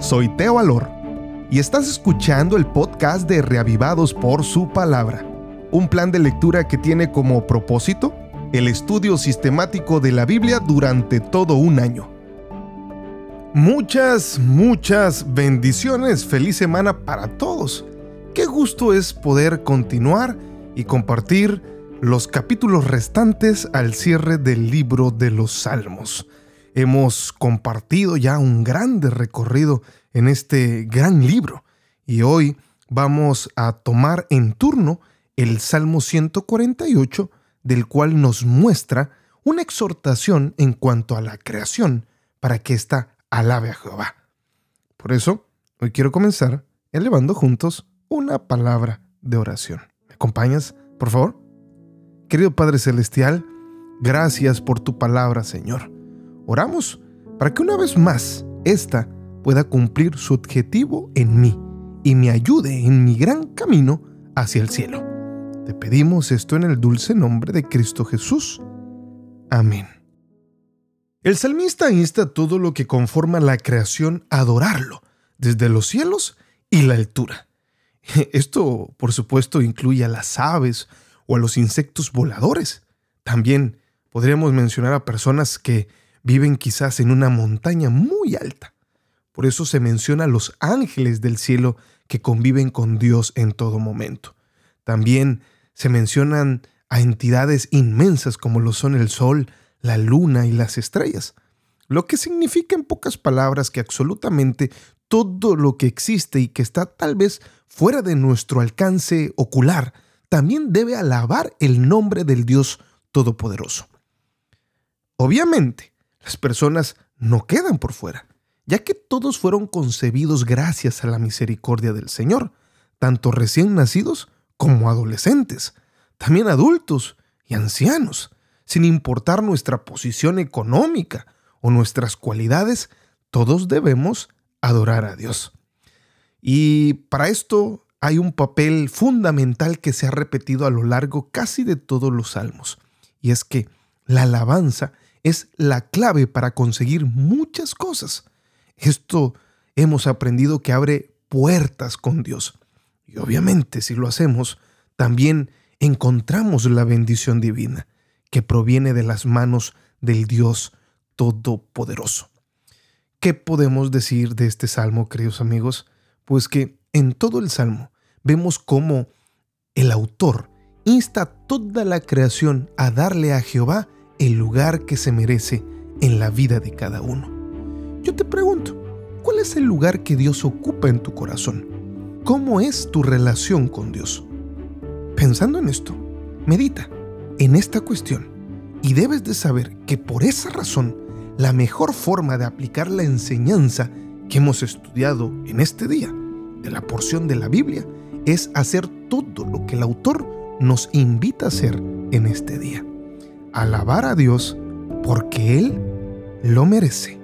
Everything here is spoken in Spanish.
soy Teo Alor y estás escuchando el podcast de Reavivados por su palabra, un plan de lectura que tiene como propósito el estudio sistemático de la Biblia durante todo un año. Muchas, muchas bendiciones, feliz semana para todos. Qué gusto es poder continuar y compartir los capítulos restantes al cierre del libro de los Salmos. Hemos compartido ya un grande recorrido en este gran libro y hoy vamos a tomar en turno el Salmo 148, del cual nos muestra una exhortación en cuanto a la creación para que ésta alabe a Jehová. Por eso, hoy quiero comenzar elevando juntos una palabra de oración. ¿Me acompañas, por favor? Querido Padre Celestial, gracias por tu palabra, Señor. Oramos para que una vez más ésta pueda cumplir su objetivo en mí y me ayude en mi gran camino hacia el cielo. Te pedimos esto en el dulce nombre de Cristo Jesús. Amén. El salmista insta todo lo que conforma la creación a adorarlo, desde los cielos y la altura. Esto, por supuesto, incluye a las aves o a los insectos voladores. También podríamos mencionar a personas que viven quizás en una montaña muy alta. Por eso se menciona a los ángeles del cielo que conviven con Dios en todo momento. También se mencionan a entidades inmensas como lo son el sol, la luna y las estrellas, lo que significa en pocas palabras que absolutamente todo lo que existe y que está tal vez fuera de nuestro alcance ocular, también debe alabar el nombre del Dios Todopoderoso. Obviamente, las personas no quedan por fuera, ya que todos fueron concebidos gracias a la misericordia del Señor, tanto recién nacidos como adolescentes, también adultos y ancianos, sin importar nuestra posición económica o nuestras cualidades, todos debemos adorar a Dios. Y para esto hay un papel fundamental que se ha repetido a lo largo casi de todos los salmos, y es que la alabanza es la clave para conseguir muchas cosas. Esto hemos aprendido que abre puertas con Dios. Y obviamente si lo hacemos, también encontramos la bendición divina que proviene de las manos del Dios Todopoderoso. ¿Qué podemos decir de este salmo, queridos amigos? Pues que en todo el salmo vemos cómo el autor insta a toda la creación a darle a Jehová el lugar que se merece en la vida de cada uno. Yo te pregunto, ¿cuál es el lugar que Dios ocupa en tu corazón? ¿Cómo es tu relación con Dios? Pensando en esto, medita en esta cuestión y debes de saber que por esa razón la mejor forma de aplicar la enseñanza que hemos estudiado en este día de la porción de la Biblia es hacer todo lo que el autor nos invita a hacer en este día alabar a Dios porque Él lo merece.